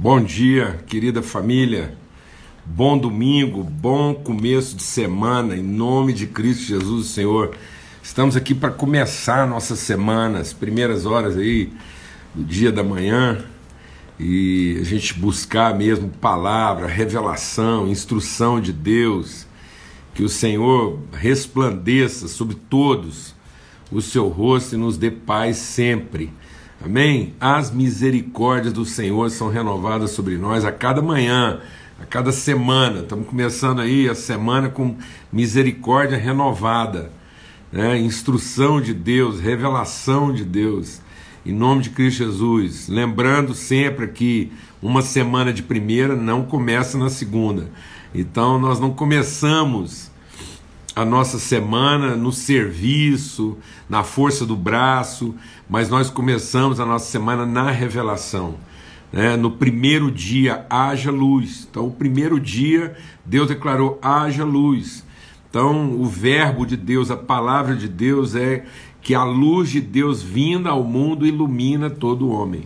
Bom dia, querida família. Bom domingo, bom começo de semana, em nome de Cristo Jesus, Senhor. Estamos aqui para começar a nossa semana, as primeiras horas aí do dia da manhã, e a gente buscar mesmo palavra, revelação, instrução de Deus, que o Senhor resplandeça sobre todos o seu rosto e nos dê paz sempre. Amém? As misericórdias do Senhor são renovadas sobre nós a cada manhã, a cada semana. Estamos começando aí a semana com misericórdia renovada, né? instrução de Deus, revelação de Deus, em nome de Cristo Jesus. Lembrando sempre que uma semana de primeira não começa na segunda. Então nós não começamos a nossa semana no serviço, na força do braço, mas nós começamos a nossa semana na revelação. Né? No primeiro dia, haja luz. Então, o primeiro dia, Deus declarou: haja luz. Então, o verbo de Deus, a palavra de Deus é que a luz de Deus vinda ao mundo ilumina todo homem.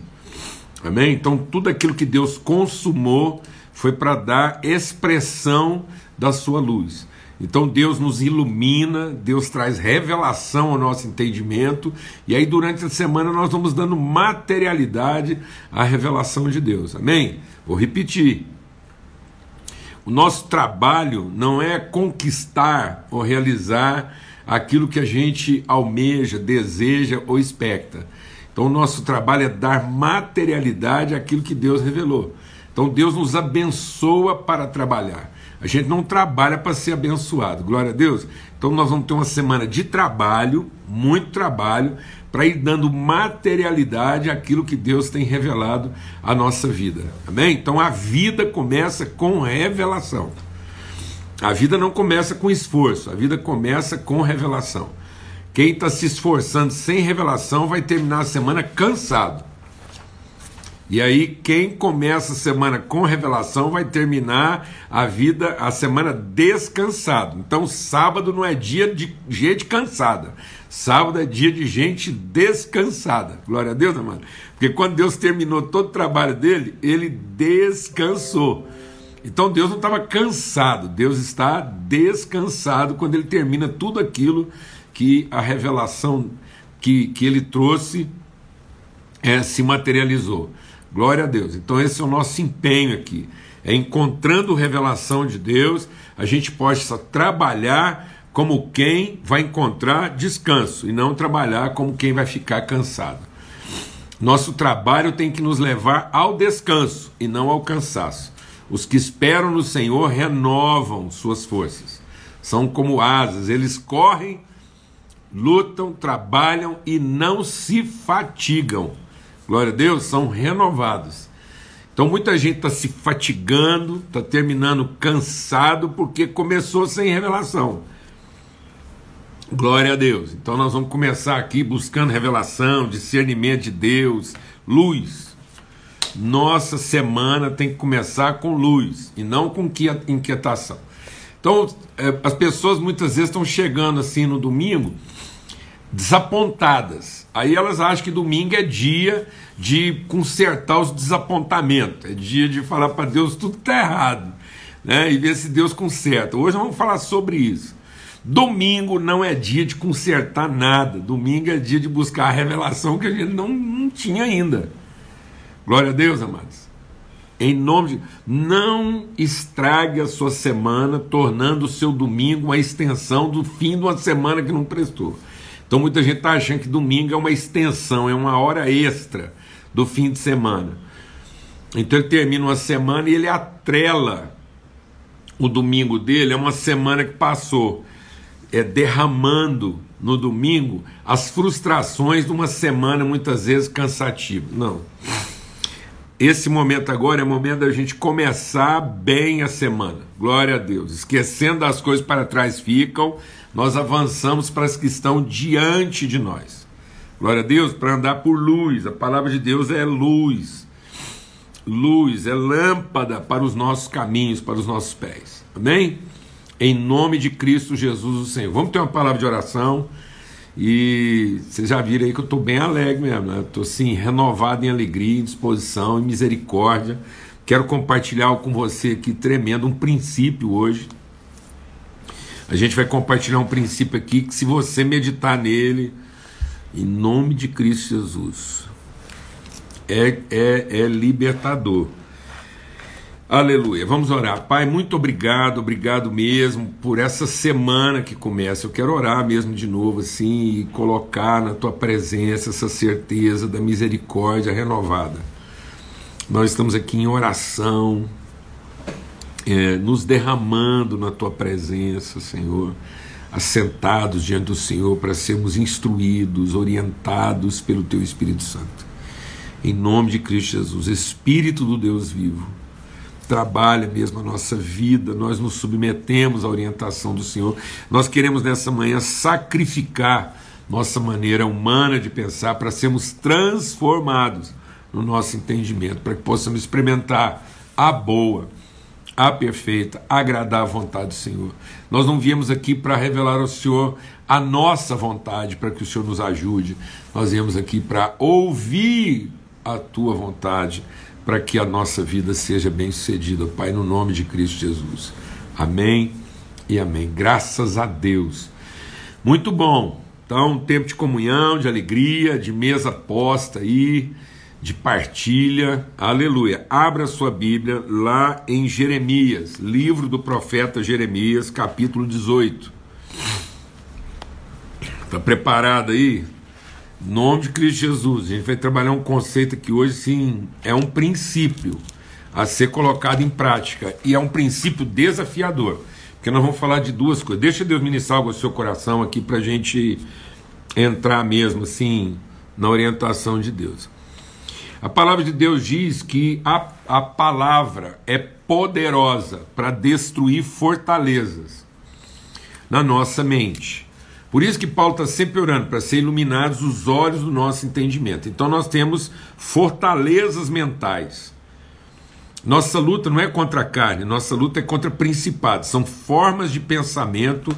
Amém? Então, tudo aquilo que Deus consumou foi para dar expressão da sua luz. Então Deus nos ilumina, Deus traz revelação ao nosso entendimento, e aí durante a semana nós vamos dando materialidade à revelação de Deus. Amém? Vou repetir. O nosso trabalho não é conquistar ou realizar aquilo que a gente almeja, deseja ou expecta. Então, o nosso trabalho é dar materialidade àquilo que Deus revelou. Então, Deus nos abençoa para trabalhar. A gente não trabalha para ser abençoado, glória a Deus. Então nós vamos ter uma semana de trabalho, muito trabalho, para ir dando materialidade àquilo que Deus tem revelado à nossa vida. Amém? Então a vida começa com revelação. A vida não começa com esforço, a vida começa com revelação. Quem está se esforçando sem revelação vai terminar a semana cansado. E aí, quem começa a semana com revelação vai terminar a vida, a semana descansado. Então, sábado não é dia de gente cansada. Sábado é dia de gente descansada. Glória a Deus, amado. Porque quando Deus terminou todo o trabalho dele, ele descansou. Então Deus não estava cansado, Deus está descansado quando ele termina tudo aquilo que a revelação que, que ele trouxe é, se materializou. Glória a Deus. Então, esse é o nosso empenho aqui. É encontrando revelação de Deus, a gente possa trabalhar como quem vai encontrar descanso e não trabalhar como quem vai ficar cansado. Nosso trabalho tem que nos levar ao descanso e não ao cansaço. Os que esperam no Senhor renovam suas forças. São como asas, eles correm, lutam, trabalham e não se fatigam glória a Deus, são renovados. Então muita gente está se fatigando, está terminando cansado porque começou sem revelação. Glória a Deus. Então nós vamos começar aqui buscando revelação, discernimento de Deus, luz. Nossa semana tem que começar com luz e não com inquietação. Então é, as pessoas muitas vezes estão chegando assim no domingo desapontadas. Aí elas acham que domingo é dia de consertar os desapontamentos, é dia de falar para Deus tudo está errado, né? E ver se Deus conserta. Hoje vamos falar sobre isso. Domingo não é dia de consertar nada. Domingo é dia de buscar a revelação que a gente não, não tinha ainda. Glória a Deus, amados. Em nome de. Não estrague a sua semana, tornando o seu domingo uma extensão do fim de uma semana que não prestou. Então muita gente está achando que domingo é uma extensão, é uma hora extra do fim de semana. Então ele termina uma semana e ele atrela o domingo dele é uma semana que passou, é derramando no domingo as frustrações de uma semana muitas vezes cansativa. Não. Esse momento agora é o momento da gente começar bem a semana. Glória a Deus. Esquecendo as coisas para trás ficam, nós avançamos para as que estão diante de nós. Glória a Deus, para andar por luz. A palavra de Deus é luz. Luz, é lâmpada para os nossos caminhos, para os nossos pés. Amém? Em nome de Cristo Jesus, o Senhor. Vamos ter uma palavra de oração E vocês já viram aí que eu estou bem alegre mesmo, né? Estou assim, renovado em alegria, em disposição, em misericórdia. Quero compartilhar com você aqui tremendo um princípio hoje. A gente vai compartilhar um princípio aqui que, se você meditar nele, em nome de Cristo Jesus, é, é, é libertador. Aleluia. Vamos orar. Pai, muito obrigado, obrigado mesmo por essa semana que começa. Eu quero orar mesmo de novo, assim, e colocar na tua presença essa certeza da misericórdia renovada. Nós estamos aqui em oração, é, nos derramando na tua presença, Senhor, assentados diante do Senhor para sermos instruídos, orientados pelo teu Espírito Santo. Em nome de Cristo Jesus, Espírito do Deus vivo trabalha mesmo a nossa vida, nós nos submetemos à orientação do Senhor. Nós queremos nessa manhã sacrificar nossa maneira humana de pensar para sermos transformados no nosso entendimento, para que possamos experimentar a boa, a perfeita, agradar a vontade do Senhor. Nós não viemos aqui para revelar ao Senhor a nossa vontade, para que o Senhor nos ajude. Nós viemos aqui para ouvir a tua vontade para que a nossa vida seja bem sucedida, Pai, no nome de Cristo Jesus. Amém e amém. Graças a Deus. Muito bom. Então, um tempo de comunhão, de alegria, de mesa posta aí, de partilha. Aleluia. Abra sua Bíblia lá em Jeremias, livro do profeta Jeremias, capítulo 18. Está preparado aí? nome de Cristo Jesus. A gente vai trabalhar um conceito que hoje sim é um princípio a ser colocado em prática e é um princípio desafiador. Porque nós vamos falar de duas coisas. Deixa Deus ministrar algo ao seu coração aqui para a gente entrar mesmo assim na orientação de Deus. A palavra de Deus diz que a, a palavra é poderosa para destruir fortalezas na nossa mente. Por isso que Paulo está sempre orando para ser iluminados os olhos do nosso entendimento. Então nós temos fortalezas mentais. Nossa luta não é contra a carne, nossa luta é contra principados. São formas de pensamento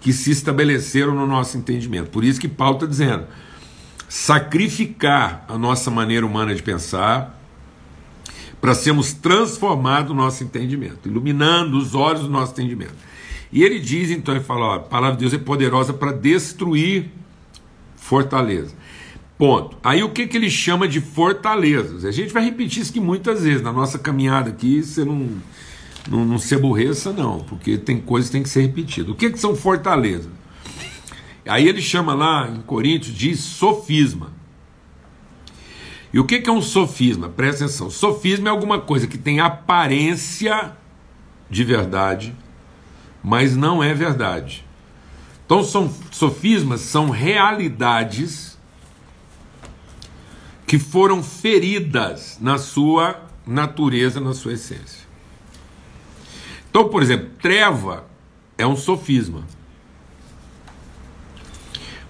que se estabeleceram no nosso entendimento. Por isso que Paulo está dizendo: sacrificar a nossa maneira humana de pensar para sermos transformados no nosso entendimento, iluminando os olhos do nosso entendimento. E ele diz então, ele fala, ó, a palavra de Deus é poderosa para destruir fortaleza. Ponto. Aí o que, que ele chama de fortalezas? A gente vai repetir isso aqui muitas vezes na nossa caminhada aqui, você não, não, não se aborreça não, porque tem coisas que tem que ser repetidas. O que, que são fortalezas? Aí ele chama lá em Coríntios de sofisma. E o que, é um sofisma? Presta atenção. Sofisma é alguma coisa que tem aparência de verdade, mas não é verdade. Então, são sofismas são realidades que foram feridas na sua natureza, na sua essência. Então, por exemplo, treva é um sofisma.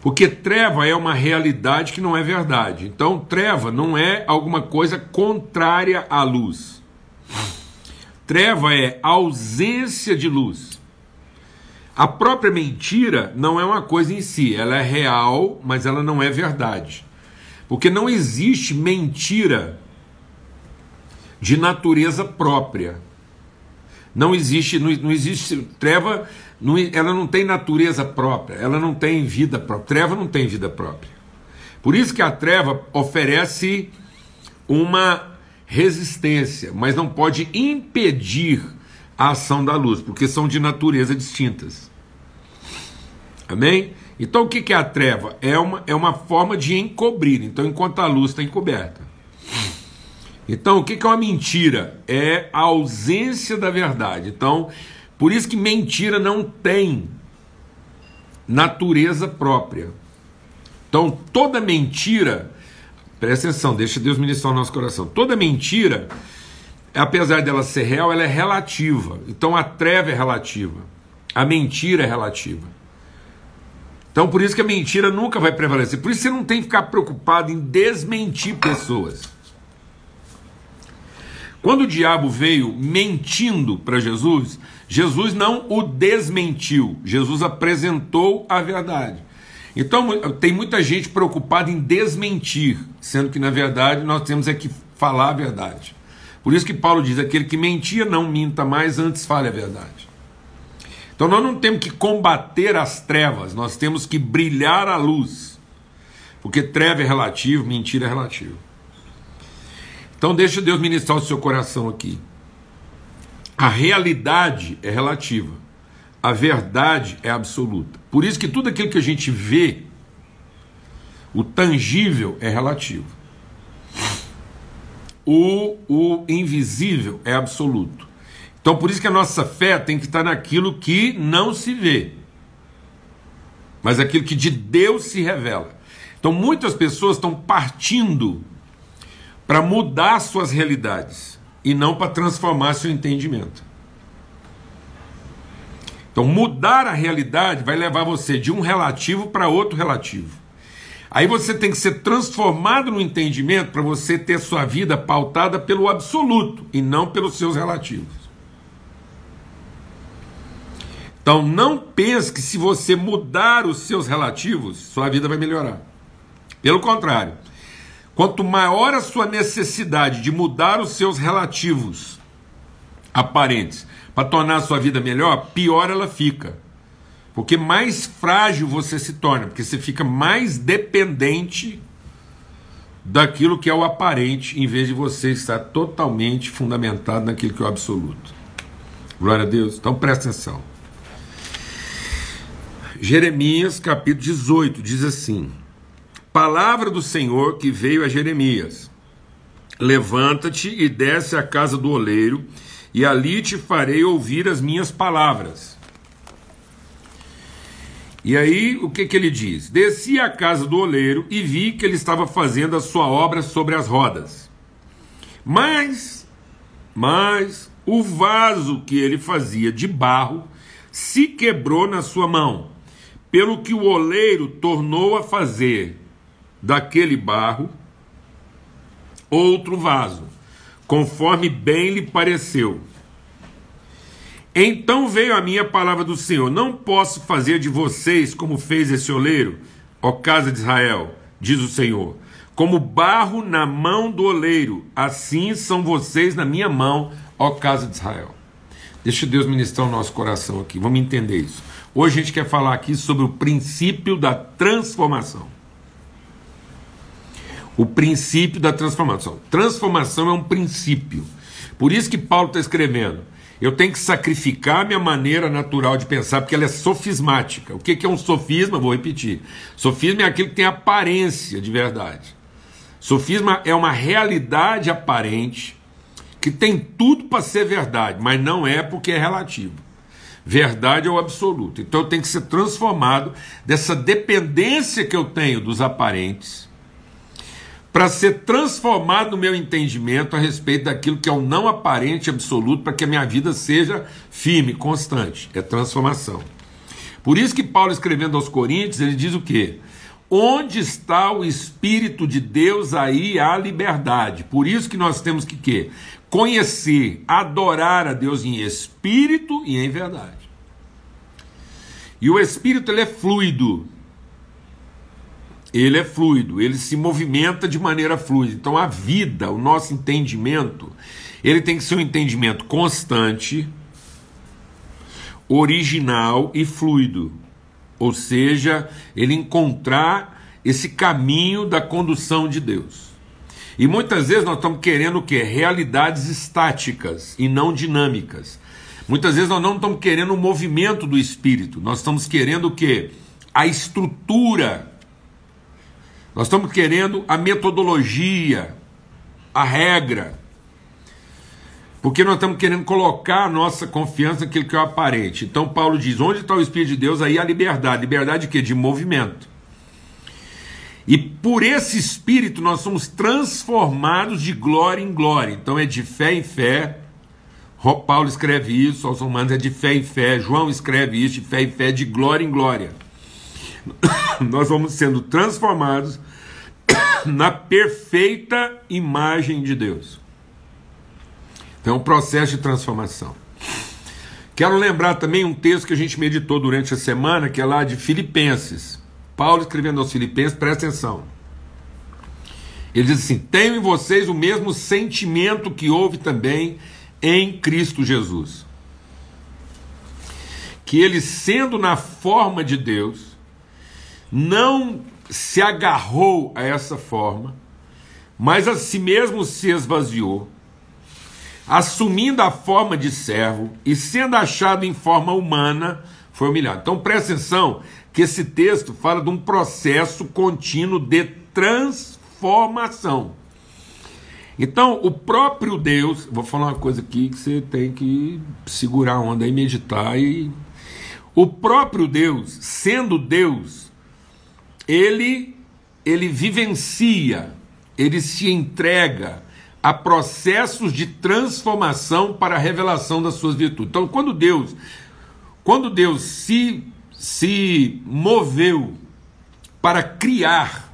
Porque treva é uma realidade que não é verdade. Então, treva não é alguma coisa contrária à luz. Treva é ausência de luz. A própria mentira não é uma coisa em si, ela é real, mas ela não é verdade. Porque não existe mentira de natureza própria. Não existe, não, não existe treva, não, ela não tem natureza própria, ela não tem vida própria. Treva não tem vida própria. Por isso que a treva oferece uma resistência, mas não pode impedir a ação da luz, porque são de natureza distintas. Amém? Então o que é a treva? É uma, é uma forma de encobrir. Então, enquanto a luz está encoberta. Então, o que é uma mentira? É a ausência da verdade. Então, por isso que mentira não tem natureza própria. Então, toda mentira, presta atenção, deixa Deus ministrar o nosso coração. Toda mentira apesar dela ser real, ela é relativa. Então a treva é relativa, a mentira é relativa. Então por isso que a mentira nunca vai prevalecer. Por isso você não tem que ficar preocupado em desmentir pessoas. Quando o diabo veio mentindo para Jesus, Jesus não o desmentiu, Jesus apresentou a verdade. Então tem muita gente preocupada em desmentir, sendo que na verdade nós temos é que falar a verdade. Por isso que Paulo diz: aquele que mentia não minta mais, antes fale a verdade. Então nós não temos que combater as trevas, nós temos que brilhar a luz. Porque treva é relativo, mentira é relativo. Então deixa Deus ministrar o seu coração aqui. A realidade é relativa. A verdade é absoluta. Por isso que tudo aquilo que a gente vê, o tangível é relativo. O, o invisível é absoluto. Então por isso que a nossa fé tem que estar naquilo que não se vê, mas aquilo que de Deus se revela. Então muitas pessoas estão partindo para mudar suas realidades e não para transformar seu entendimento. Então mudar a realidade vai levar você de um relativo para outro relativo. Aí você tem que ser transformado no entendimento para você ter sua vida pautada pelo absoluto e não pelos seus relativos. Então não pense que se você mudar os seus relativos, sua vida vai melhorar. Pelo contrário, quanto maior a sua necessidade de mudar os seus relativos aparentes para tornar a sua vida melhor, pior ela fica. Porque mais frágil você se torna, porque você fica mais dependente daquilo que é o aparente, em vez de você estar totalmente fundamentado naquilo que é o absoluto. Glória a Deus. Então presta atenção. Jeremias capítulo 18 diz assim: Palavra do Senhor que veio a Jeremias: Levanta-te e desce à casa do oleiro, e ali te farei ouvir as minhas palavras. E aí, o que, que ele diz? Desci à casa do oleiro e vi que ele estava fazendo a sua obra sobre as rodas. Mas, mas, o vaso que ele fazia de barro se quebrou na sua mão pelo que o oleiro tornou a fazer daquele barro outro vaso, conforme bem lhe pareceu. Então veio a minha palavra do Senhor: Não posso fazer de vocês como fez esse oleiro, ó casa de Israel, diz o Senhor. Como barro na mão do oleiro, assim são vocês na minha mão, ó casa de Israel. Deixa Deus ministrar o nosso coração aqui, vamos entender isso. Hoje a gente quer falar aqui sobre o princípio da transformação. O princípio da transformação. Transformação é um princípio. Por isso que Paulo está escrevendo. Eu tenho que sacrificar minha maneira natural de pensar, porque ela é sofismática. O que é um sofisma? Vou repetir. Sofisma é aquilo que tem aparência de verdade. Sofisma é uma realidade aparente que tem tudo para ser verdade, mas não é porque é relativo. Verdade é o absoluto. Então eu tenho que ser transformado dessa dependência que eu tenho dos aparentes para ser transformado no meu entendimento a respeito daquilo que é o não aparente absoluto, para que a minha vida seja firme, constante. É transformação. Por isso que Paulo escrevendo aos Coríntios, ele diz o quê? Onde está o Espírito de Deus, aí há liberdade. Por isso que nós temos que quê? Conhecer, adorar a Deus em espírito e em verdade. E o espírito ele é fluido. Ele é fluido, ele se movimenta de maneira fluida. Então a vida, o nosso entendimento, ele tem que ser um entendimento constante, original e fluido. Ou seja, ele encontrar esse caminho da condução de Deus. E muitas vezes nós estamos querendo o quê? Realidades estáticas e não dinâmicas. Muitas vezes nós não estamos querendo o movimento do espírito, nós estamos querendo o que? A estrutura. Nós estamos querendo a metodologia, a regra. Porque nós estamos querendo colocar a nossa confiança naquilo que é o aparente. Então Paulo diz: onde está o Espírito de Deus? Aí a liberdade. Liberdade de quê? De movimento. E por esse Espírito nós somos transformados de glória em glória. Então é de fé em fé, Paulo escreve isso aos Romanos, é de fé em fé. João escreve isso de fé em fé, de glória em glória. Nós vamos sendo transformados na perfeita imagem de Deus. Então, é um processo de transformação. Quero lembrar também um texto que a gente meditou durante a semana, que é lá de Filipenses. Paulo escrevendo aos Filipenses, presta atenção. Ele diz assim: Tenho em vocês o mesmo sentimento que houve também em Cristo Jesus. Que ele, sendo na forma de Deus, não se agarrou a essa forma, mas a si mesmo se esvaziou, assumindo a forma de servo e sendo achado em forma humana, foi humilhado. Então presta atenção que esse texto fala de um processo contínuo de transformação. Então, o próprio Deus, vou falar uma coisa aqui que você tem que segurar a onda e meditar e o próprio Deus, sendo Deus, ele ele vivencia, ele se entrega a processos de transformação para a revelação das suas virtudes. Então, quando Deus, quando Deus se se moveu para criar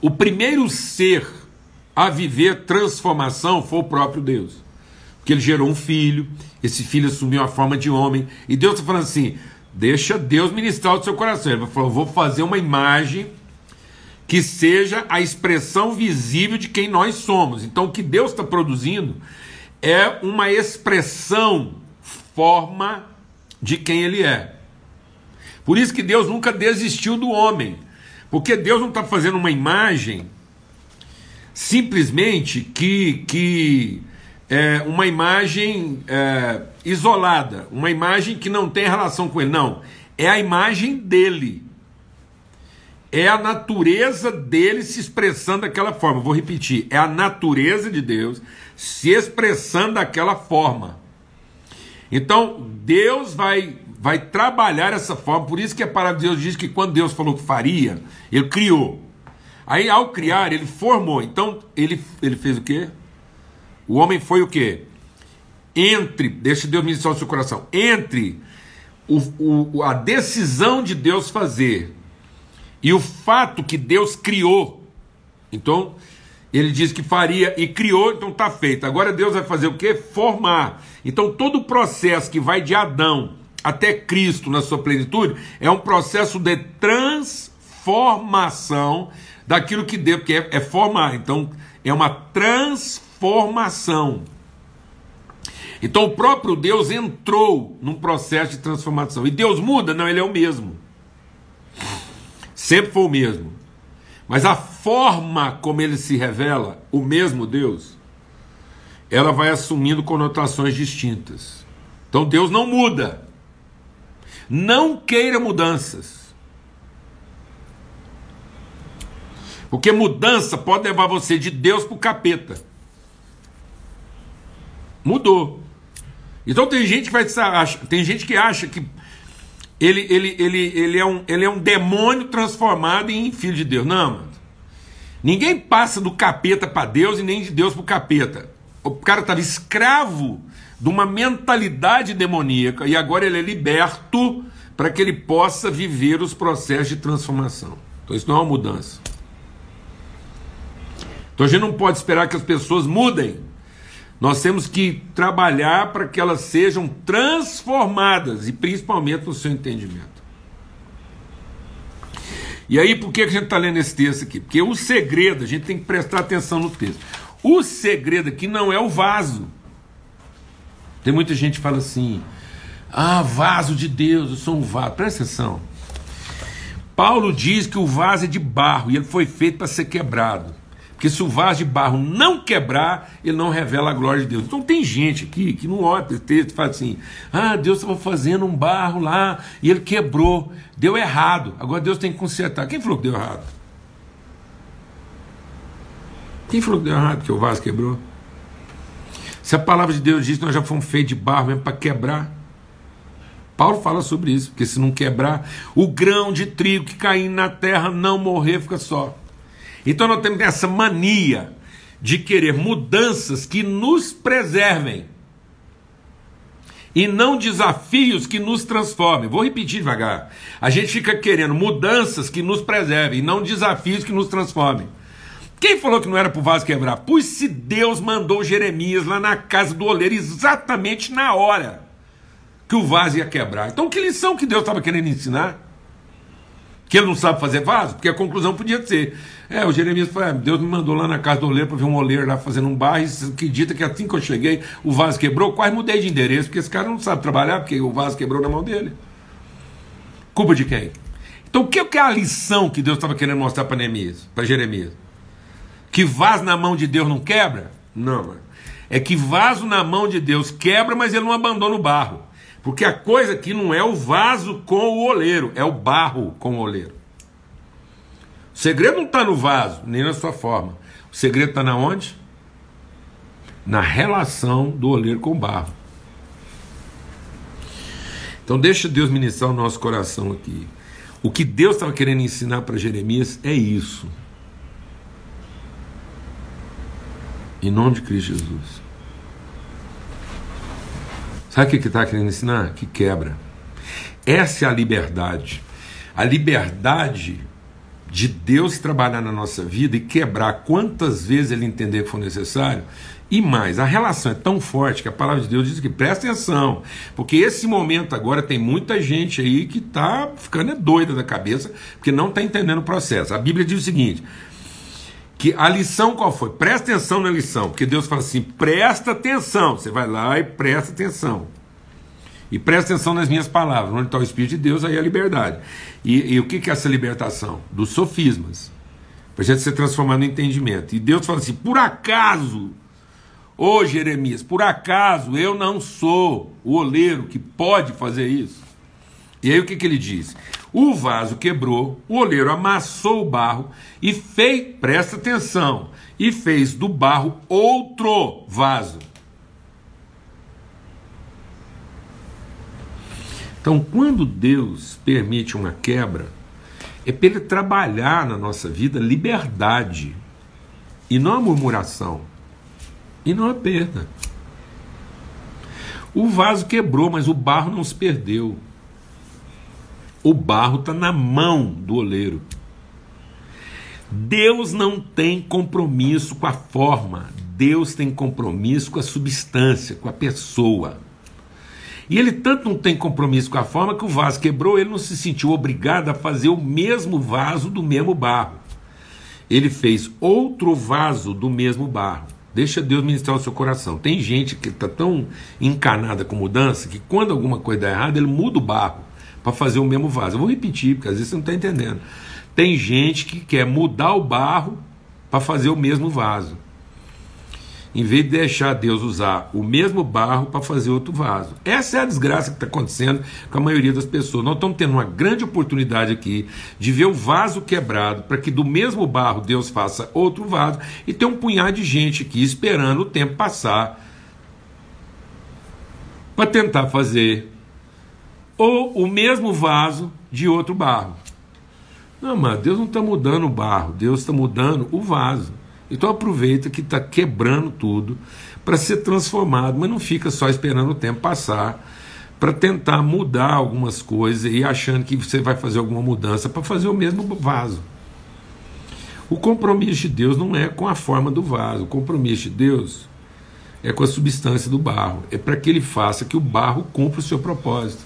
o primeiro ser a viver transformação foi o próprio Deus. Porque ele gerou um filho, esse filho assumiu a forma de homem, e Deus está falando assim: deixa Deus ministrar o seu coração. Ele falou: vou fazer uma imagem que seja a expressão visível de quem nós somos. Então, o que Deus está produzindo é uma expressão, forma de quem Ele é. Por isso que Deus nunca desistiu do homem, porque Deus não está fazendo uma imagem simplesmente que, que é uma imagem é, isolada, uma imagem que não tem relação com ele. Não, é a imagem dele. É a natureza dele se expressando daquela forma. Vou repetir: é a natureza de Deus se expressando daquela forma. Então, Deus vai vai trabalhar essa forma. Por isso que a palavra de Deus diz que quando Deus falou que faria, ele criou. Aí, ao criar, ele formou. Então, ele, ele fez o quê? O homem foi o quê? Entre, deixa Deus ministrar o seu coração, entre o, o, a decisão de Deus fazer e o fato que Deus criou. Então, ele diz que faria e criou, então está feito. Agora Deus vai fazer o quê? Formar. Então, todo o processo que vai de Adão até Cristo na sua plenitude, é um processo de transformação daquilo que Deus quer é, é formar. Então, é uma transformação. Então, o próprio Deus entrou num processo de transformação. E Deus muda? Não, ele é o mesmo. Sempre foi o mesmo. Mas a forma como ele se revela, o mesmo Deus, ela vai assumindo conotações distintas. Então Deus não muda. Não queira mudanças. Porque mudança pode levar você de Deus para o capeta. Mudou. Então tem gente que vai tem gente que acha que ele, ele, ele, ele, é um, ele é um demônio transformado em filho de Deus. Não, mano. Ninguém passa do capeta para Deus e nem de Deus para o capeta. O cara estava escravo de uma mentalidade demoníaca e agora ele é liberto para que ele possa viver os processos de transformação. Então isso não é uma mudança. Então a gente não pode esperar que as pessoas mudem. Nós temos que trabalhar para que elas sejam transformadas e principalmente no seu entendimento. E aí, por que a gente está lendo esse texto aqui? Porque o segredo, a gente tem que prestar atenção no texto. O segredo aqui não é o vaso. Tem muita gente que fala assim: ah, vaso de Deus, eu sou um vaso. Presta atenção. Paulo diz que o vaso é de barro e ele foi feito para ser quebrado. Porque se o vaso de barro não quebrar, ele não revela a glória de Deus. Então tem gente aqui que não olha esse texto fala assim: ah, Deus estava fazendo um barro lá e ele quebrou, deu errado. Agora Deus tem que consertar. Quem falou que deu errado? Quem falou que deu errado, que o vaso quebrou? Se a palavra de Deus diz que nós já fomos feitos de barro mesmo para quebrar. Paulo fala sobre isso, porque se não quebrar, o grão de trigo que cair na terra não morrer, fica só. Então nós temos essa mania de querer mudanças que nos preservem e não desafios que nos transformem. Vou repetir devagar. A gente fica querendo mudanças que nos preservem e não desafios que nos transformem. Quem falou que não era para o vaso quebrar? Pois se Deus mandou Jeremias lá na casa do oleiro exatamente na hora que o vaso ia quebrar. Então, que lição que Deus estava querendo ensinar? Que ele não sabe fazer vaso? Porque a conclusão podia ser. É, o Jeremias falou: Deus me mandou lá na casa do oleiro para ver um oleiro lá fazendo um barro. E acredita que assim que eu cheguei, o vaso quebrou. Quase mudei de endereço, porque esse cara não sabe trabalhar, porque o vaso quebrou na mão dele. Culpa de quem? Então, o que é a lição que Deus estava querendo mostrar para Jeremias? Para Jeremias? Que vaso na mão de Deus não quebra? Não, mano. É que vaso na mão de Deus quebra, mas ele não abandona o barro. Porque a coisa aqui não é o vaso com o oleiro, é o barro com o oleiro. Segredo não está no vaso, nem na sua forma. O segredo está na onde? Na relação do oleiro com o barro. Então deixa Deus ministrar o nosso coração aqui. O que Deus estava querendo ensinar para Jeremias é isso. Em nome de Cristo Jesus. Sabe o que está querendo ensinar? Que quebra. Essa é a liberdade. A liberdade de Deus trabalhar na nossa vida e quebrar quantas vezes Ele entender que for necessário. E mais, a relação é tão forte que a palavra de Deus diz que presta atenção, porque esse momento agora tem muita gente aí que está ficando é doida da cabeça, porque não está entendendo o processo. A Bíblia diz o seguinte: que a lição qual foi? Presta atenção na lição, porque Deus fala assim: presta atenção. Você vai lá e presta atenção. E presta atenção nas minhas palavras. Onde está o Espírito de Deus, aí é a liberdade. E, e o que, que é essa libertação? Dos sofismas. Para a gente ser transformado no entendimento. E Deus fala assim: por acaso, ô Jeremias, por acaso eu não sou o oleiro que pode fazer isso? E aí o que, que ele diz? O vaso quebrou, o oleiro amassou o barro e fez, presta atenção, e fez do barro outro vaso. Então, quando Deus permite uma quebra, é para Ele trabalhar na nossa vida liberdade, e não a murmuração, e não a perda. O vaso quebrou, mas o barro não se perdeu. O barro está na mão do oleiro. Deus não tem compromisso com a forma, Deus tem compromisso com a substância, com a pessoa. E ele tanto não tem compromisso com a forma que o vaso quebrou, ele não se sentiu obrigado a fazer o mesmo vaso do mesmo barro. Ele fez outro vaso do mesmo barro. Deixa Deus ministrar o seu coração. Tem gente que está tão encanada com mudança que quando alguma coisa dá errado, ele muda o barro para fazer o mesmo vaso. Eu vou repetir, porque às vezes você não está entendendo. Tem gente que quer mudar o barro para fazer o mesmo vaso. Em vez de deixar Deus usar o mesmo barro para fazer outro vaso. Essa é a desgraça que está acontecendo com a maioria das pessoas. Nós estamos tendo uma grande oportunidade aqui de ver o vaso quebrado para que do mesmo barro Deus faça outro vaso e tem um punhado de gente aqui esperando o tempo passar para tentar fazer ou o mesmo vaso de outro barro. Não, mas Deus não está mudando o barro, Deus está mudando o vaso. Então aproveita que está quebrando tudo para ser transformado, mas não fica só esperando o tempo passar para tentar mudar algumas coisas e achando que você vai fazer alguma mudança para fazer o mesmo vaso. O compromisso de Deus não é com a forma do vaso, o compromisso de Deus é com a substância do barro, é para que ele faça que o barro cumpra o seu propósito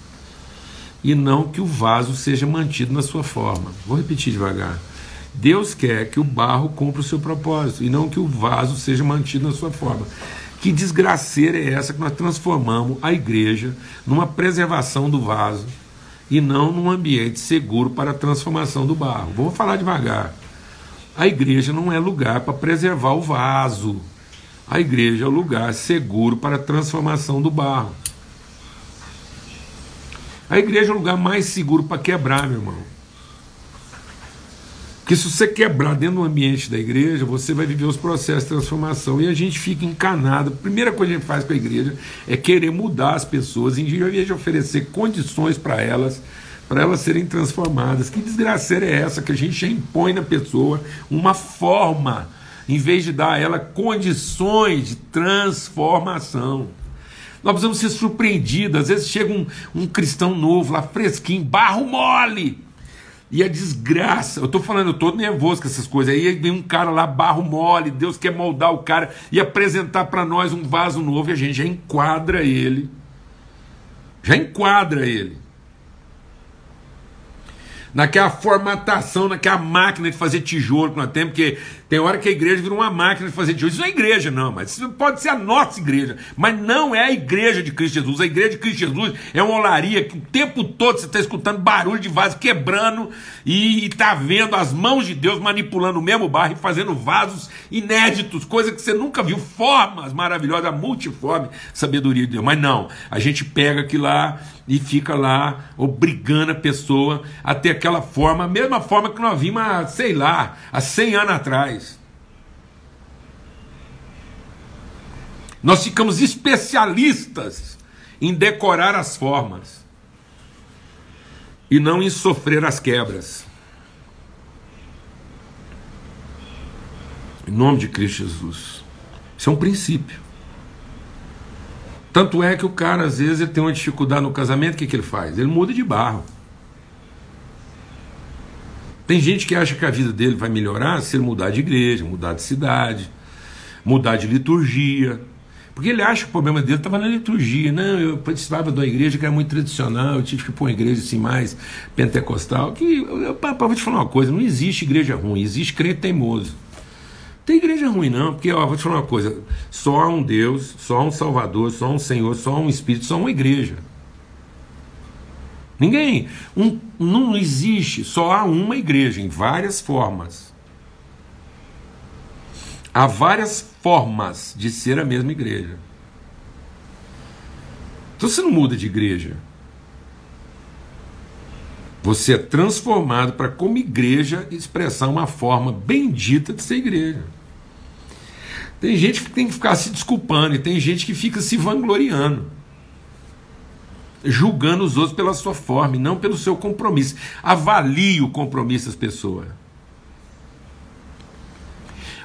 e não que o vaso seja mantido na sua forma. Vou repetir devagar. Deus quer que o barro cumpra o seu propósito e não que o vaso seja mantido na sua forma. Que desgraceira é essa que nós transformamos a igreja numa preservação do vaso e não num ambiente seguro para a transformação do barro? Vou falar devagar. A igreja não é lugar para preservar o vaso. A igreja é o lugar seguro para a transformação do barro. A igreja é o lugar mais seguro para quebrar, meu irmão. Porque se você quebrar dentro do ambiente da igreja, você vai viver os processos de transformação. E a gente fica encanado. A primeira coisa que a gente faz com a igreja é querer mudar as pessoas, em vez de oferecer condições para elas, para elas serem transformadas. Que desgraceira é essa que a gente impõe na pessoa uma forma, em vez de dar a ela condições de transformação? Nós precisamos ser surpreendidos. Às vezes chega um, um cristão novo lá, fresquinho, barro mole. E a desgraça, eu estou falando, eu tô nervoso com essas coisas. Aí vem um cara lá, barro mole, Deus quer moldar o cara e apresentar para nós um vaso novo e a gente já enquadra ele. Já enquadra ele. naquela formatação, naquela máquina de fazer tijolo que nós temos, porque tem hora que a igreja vira uma máquina de fazer tijolo. Isso não é igreja, não, mas isso pode ser a nossa igreja, mas não é a igreja de Cristo Jesus. A igreja de Cristo Jesus é uma olaria que o tempo todo você está escutando barulho de vaso quebrando e está vendo as mãos de Deus manipulando o mesmo barro e fazendo vasos inéditos, coisa que você nunca viu, formas maravilhosas, multiforme sabedoria de Deus. Mas não, a gente pega aquilo lá e fica lá obrigando a pessoa a ter aquela forma, a mesma forma que nós vimos, há, sei lá, há 100 anos atrás. Nós ficamos especialistas em decorar as formas e não em sofrer as quebras. Em nome de Cristo Jesus. Isso é um princípio. Tanto é que o cara, às vezes, ele tem uma dificuldade no casamento, o que, que ele faz? Ele muda de barro. Tem gente que acha que a vida dele vai melhorar se ele mudar de igreja, mudar de cidade, mudar de liturgia. Porque ele acha que o problema dele estava na liturgia. Não, eu participava de uma igreja que era muito tradicional, eu tive que pôr uma igreja assim mais pentecostal. Que, eu, vou te falar uma coisa: não existe igreja ruim, existe crente teimoso. Tem igreja ruim, não, porque, ó, vou te falar uma coisa: só há um Deus, só há um Salvador, só há um Senhor, só há um Espírito, só há uma igreja. Ninguém. Um, não existe, só há uma igreja, em várias formas. Há várias formas de ser a mesma igreja. Então você não muda de igreja. Você é transformado para, como igreja, expressar uma forma bendita de ser igreja. Tem gente que tem que ficar se desculpando e tem gente que fica se vangloriando, julgando os outros pela sua forma e não pelo seu compromisso. Avalie o compromisso das pessoas.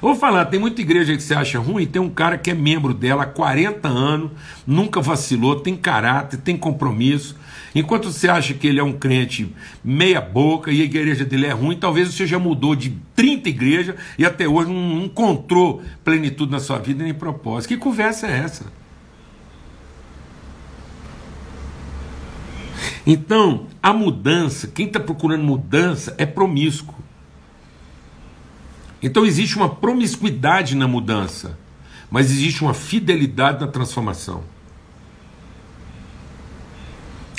Vou falar, tem muita igreja que você acha ruim, tem um cara que é membro dela há 40 anos, nunca vacilou, tem caráter, tem compromisso. Enquanto você acha que ele é um crente meia boca e a igreja dele é ruim, talvez você já mudou de 30 igrejas e até hoje não encontrou plenitude na sua vida nem propósito. Que conversa é essa? Então, a mudança, quem está procurando mudança é promíscuo. Então existe uma promiscuidade na mudança, mas existe uma fidelidade na transformação.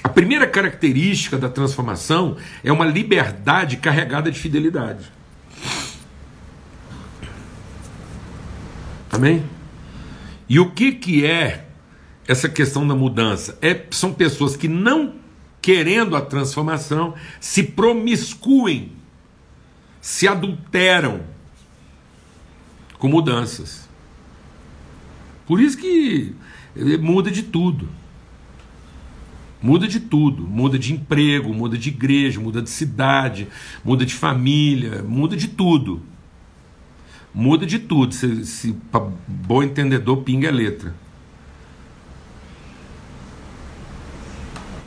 A primeira característica da transformação é uma liberdade carregada de fidelidade. Amém? E o que, que é essa questão da mudança? É, são pessoas que não querendo a transformação se promiscuem, se adulteram com mudanças. Por isso que muda de tudo. Muda de tudo, muda de emprego, muda de igreja, muda de cidade, muda de família, muda de tudo. Muda de tudo, se, se para bom entendedor pinga a letra.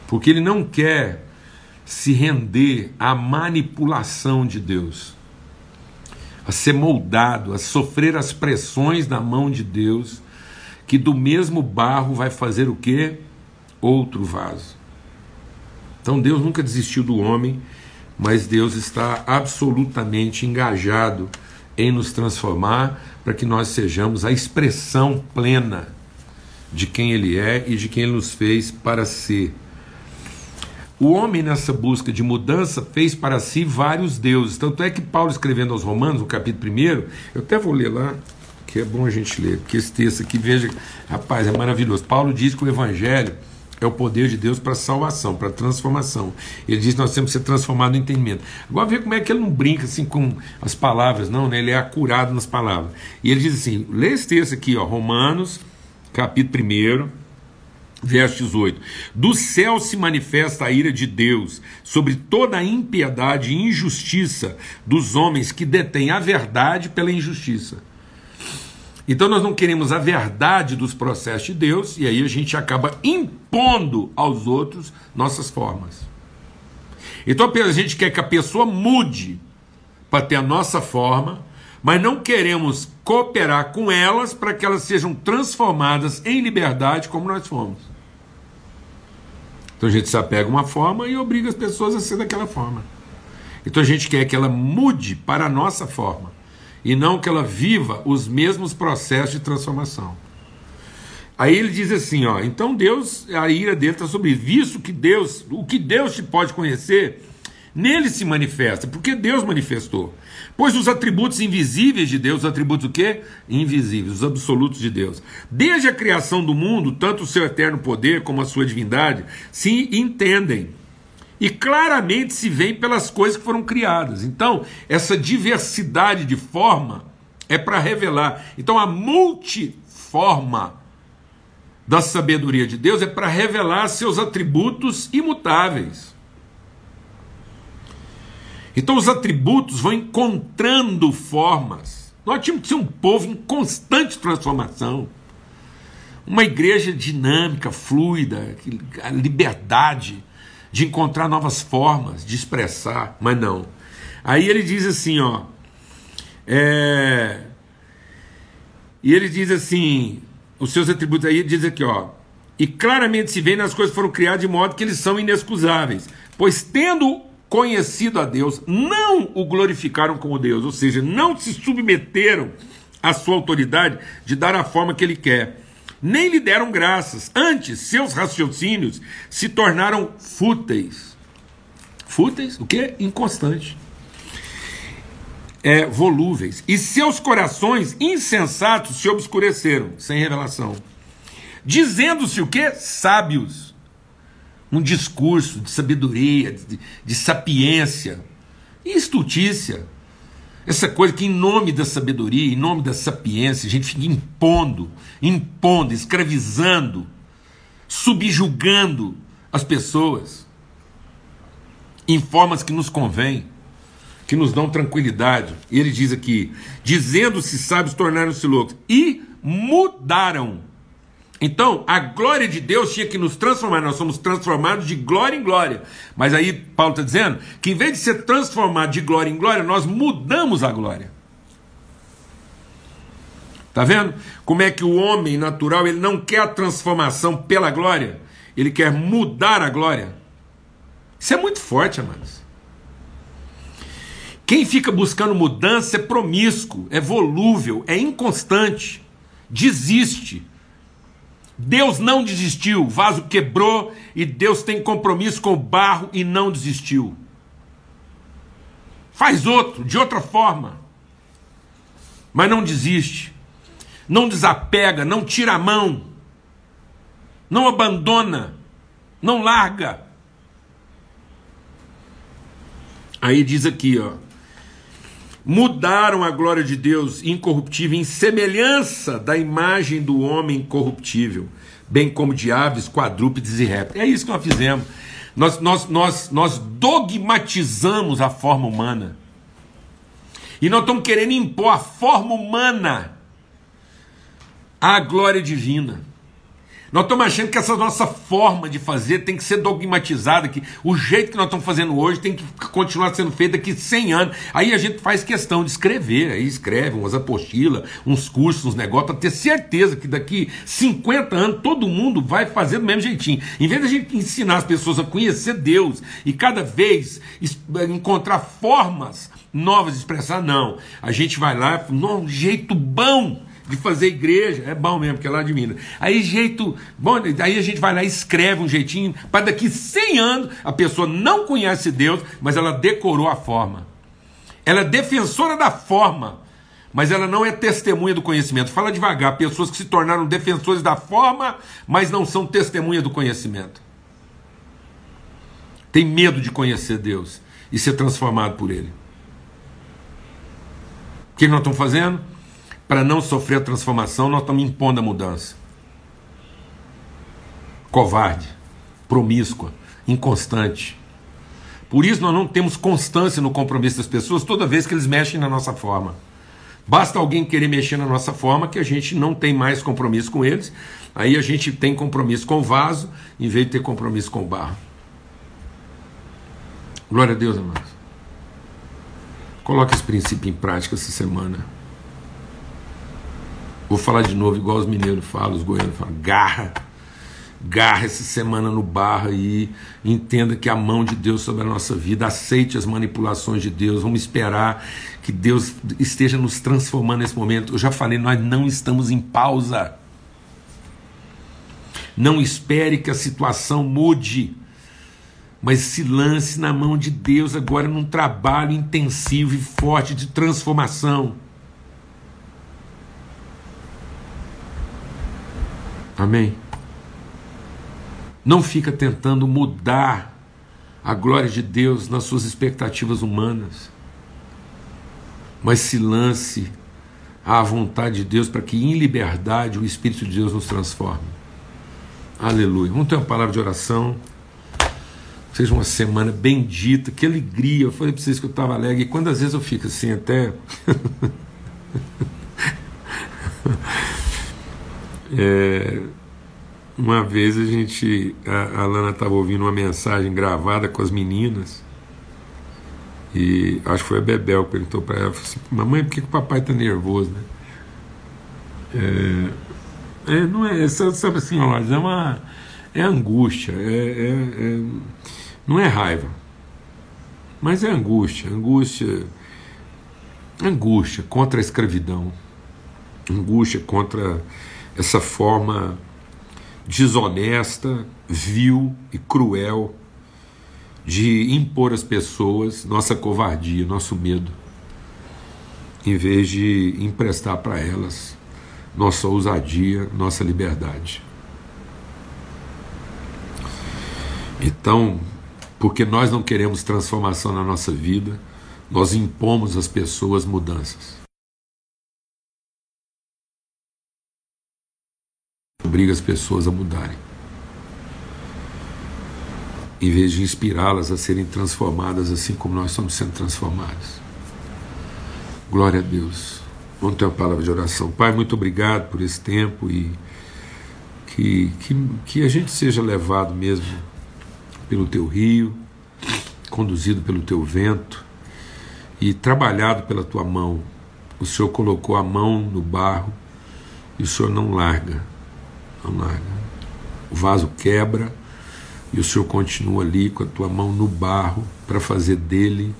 Porque ele não quer se render à manipulação de Deus, a ser moldado, a sofrer as pressões da mão de Deus, que do mesmo barro vai fazer o quê? outro vaso. Então Deus nunca desistiu do homem, mas Deus está absolutamente engajado em nos transformar para que nós sejamos a expressão plena de quem Ele é e de quem Ele nos fez para ser. O homem, nessa busca de mudança, fez para si vários deuses. Tanto é que Paulo, escrevendo aos Romanos, no capítulo 1, eu até vou ler lá, que é bom a gente ler, porque esse texto aqui, veja, rapaz, é maravilhoso. Paulo diz que o Evangelho é o poder de Deus para salvação, para transformação. Ele diz que nós temos que ser transformados no entendimento. Agora vê como é que ele não brinca assim com as palavras, não, né? Ele é acurado nas palavras. E ele diz assim: lê esse texto aqui, ó, Romanos, capítulo 1, verso 18: Do céu se manifesta a ira de Deus sobre toda a impiedade e injustiça dos homens que detêm a verdade pela injustiça. Então nós não queremos a verdade dos processos de Deus e aí a gente acaba impondo aos outros nossas formas. Então a gente quer que a pessoa mude para ter a nossa forma, mas não queremos cooperar com elas para que elas sejam transformadas em liberdade como nós fomos. Então a gente se apega a uma forma e obriga as pessoas a ser daquela forma. Então a gente quer que ela mude para a nossa forma e não que ela viva os mesmos processos de transformação. Aí ele diz assim, ó, então Deus, a ira dele está sobre isso. Visto que Deus, o que Deus te pode conhecer, nele se manifesta, porque Deus manifestou. Pois os atributos invisíveis de Deus, os atributos o quê? Invisíveis, os absolutos de Deus. Desde a criação do mundo, tanto o seu eterno poder como a sua divindade se entendem. E claramente se vêem pelas coisas que foram criadas. Então, essa diversidade de forma é para revelar. Então, a multiforma da sabedoria de Deus é para revelar seus atributos imutáveis. Então os atributos vão encontrando formas. Nós tínhamos que ser um povo em constante transformação. Uma igreja dinâmica, fluida, a liberdade de encontrar novas formas de expressar, mas não. Aí ele diz assim, ó. É, e ele diz assim: os seus atributos aí, diz aqui, ó. E claramente se vê nas coisas que foram criadas de modo que eles são inexcusáveis. Pois tendo conhecido a Deus, não o glorificaram como Deus, ou seja, não se submeteram à sua autoridade de dar a forma que ele quer. Nem lhe deram graças. Antes, seus raciocínios se tornaram fúteis. Fúteis? O que? Inconstante. É, volúveis. E seus corações insensatos se obscureceram, sem revelação. Dizendo-se o que? Sábios. Um discurso de sabedoria, de, de sapiência e estultícia. Essa coisa que, em nome da sabedoria, em nome da sapiência, a gente fica impondo, impondo, escravizando, subjugando as pessoas em formas que nos convêm que nos dão tranquilidade. E ele diz aqui: dizendo-se sábios, tornaram-se loucos. E mudaram. Então, a glória de Deus tinha que nos transformar. Nós somos transformados de glória em glória. Mas aí, Paulo está dizendo que, em vez de ser transformado de glória em glória, nós mudamos a glória. Está vendo? Como é que o homem natural ele não quer a transformação pela glória, ele quer mudar a glória. Isso é muito forte, amados. Quem fica buscando mudança é promíscuo, é volúvel, é inconstante, desiste. Deus não desistiu, o vaso quebrou e Deus tem compromisso com o barro e não desistiu. Faz outro, de outra forma. Mas não desiste. Não desapega, não tira a mão. Não abandona, não larga. Aí diz aqui, ó mudaram a glória de Deus incorruptível em semelhança da imagem do homem corruptível, bem como de aves, quadrúpedes e répteis. É isso que nós fizemos. Nós, nós, nós, nós dogmatizamos a forma humana. E nós estamos querendo impor a forma humana à glória divina. Nós estamos achando que essa nossa forma de fazer tem que ser dogmatizada, que o jeito que nós estamos fazendo hoje tem que continuar sendo feito daqui 100 anos. Aí a gente faz questão de escrever, aí escreve umas apostilas, uns cursos, uns negócios, para ter certeza que daqui 50 anos todo mundo vai fazer do mesmo jeitinho. Em vez de a gente ensinar as pessoas a conhecer Deus e cada vez encontrar formas novas de expressar, não. A gente vai lá, num jeito bom de fazer igreja, é bom mesmo, porque é lá. Aí jeito, bom, aí a gente vai lá e escreve um jeitinho, para daqui 100 anos a pessoa não conhece Deus, mas ela decorou a forma. Ela é defensora da forma, mas ela não é testemunha do conhecimento. Fala devagar, pessoas que se tornaram defensores da forma, mas não são testemunha do conhecimento. Tem medo de conhecer Deus e ser transformado por Ele. O que nós estamos fazendo? Para não sofrer a transformação, nós estamos impondo a mudança. Covarde, promíscua, inconstante. Por isso nós não temos constância no compromisso das pessoas toda vez que eles mexem na nossa forma. Basta alguém querer mexer na nossa forma que a gente não tem mais compromisso com eles. Aí a gente tem compromisso com o vaso em vez de ter compromisso com o barro. Glória a Deus, amados. Coloque esse princípio em prática essa semana. Vou falar de novo, igual os mineiros falam, os goianos falam, garra. garra essa semana no barro e entenda que a mão de Deus sobre a nossa vida, aceite as manipulações de Deus, vamos esperar que Deus esteja nos transformando nesse momento. Eu já falei, nós não estamos em pausa. Não espere que a situação mude, mas se lance na mão de Deus agora num trabalho intensivo e forte de transformação. Amém. Não fica tentando mudar a glória de Deus nas suas expectativas humanas, mas se lance à vontade de Deus para que em liberdade o Espírito de Deus nos transforme. Aleluia. Vamos ter uma palavra de oração. Seja uma semana bendita, que alegria. Eu falei para vocês que eu estava alegre. E quantas vezes eu fico assim até. é, uma vez a gente. A, a Lana estava ouvindo uma mensagem gravada com as meninas. E acho que foi a Bebel que perguntou para ela: assim, Mamãe, por que, que o papai está nervoso? Né? É, é, não é, sabe assim, é uma é angústia, é, é, é, não é raiva, mas é angústia, angústia, angústia contra a escravidão, angústia contra essa forma desonesta, vil e cruel de impor às pessoas nossa covardia, nosso medo, em vez de emprestar para elas nossa ousadia, nossa liberdade. Então, porque nós não queremos transformação na nossa vida, nós impomos às pessoas mudanças. Obriga as pessoas a mudarem. Em vez de inspirá-las a serem transformadas assim como nós estamos sendo transformados. Glória a Deus. Vamos ter uma palavra de oração. Pai, muito obrigado por esse tempo e que, que, que a gente seja levado mesmo pelo teu rio, conduzido pelo teu vento e trabalhado pela tua mão. O Senhor colocou a mão no barro e o Senhor não larga, O vaso quebra e o Senhor continua ali com a tua mão no barro para fazer dele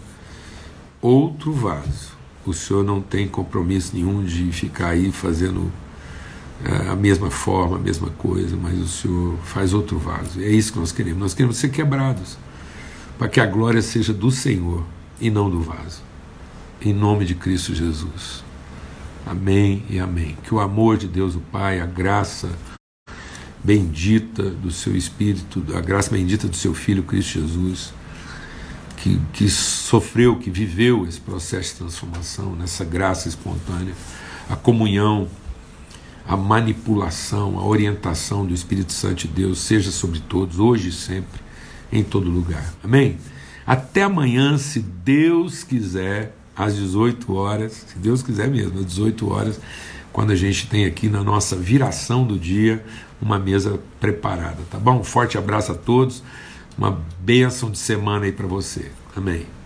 outro vaso o senhor não tem compromisso nenhum de ficar aí fazendo é, a mesma forma, a mesma coisa, mas o senhor faz outro vaso. É isso que nós queremos. Nós queremos ser quebrados para que a glória seja do Senhor e não do vaso. Em nome de Cristo Jesus. Amém e amém. Que o amor de Deus, o Pai, a graça bendita do seu Espírito, a graça bendita do seu Filho Cristo Jesus que, que sofreu, que viveu esse processo de transformação, nessa graça espontânea, a comunhão, a manipulação, a orientação do Espírito Santo de Deus seja sobre todos, hoje e sempre, em todo lugar. Amém? Até amanhã, se Deus quiser, às 18 horas, se Deus quiser mesmo, às 18 horas, quando a gente tem aqui na nossa viração do dia uma mesa preparada, tá bom? Um forte abraço a todos. Uma bênção de semana aí para você. Amém.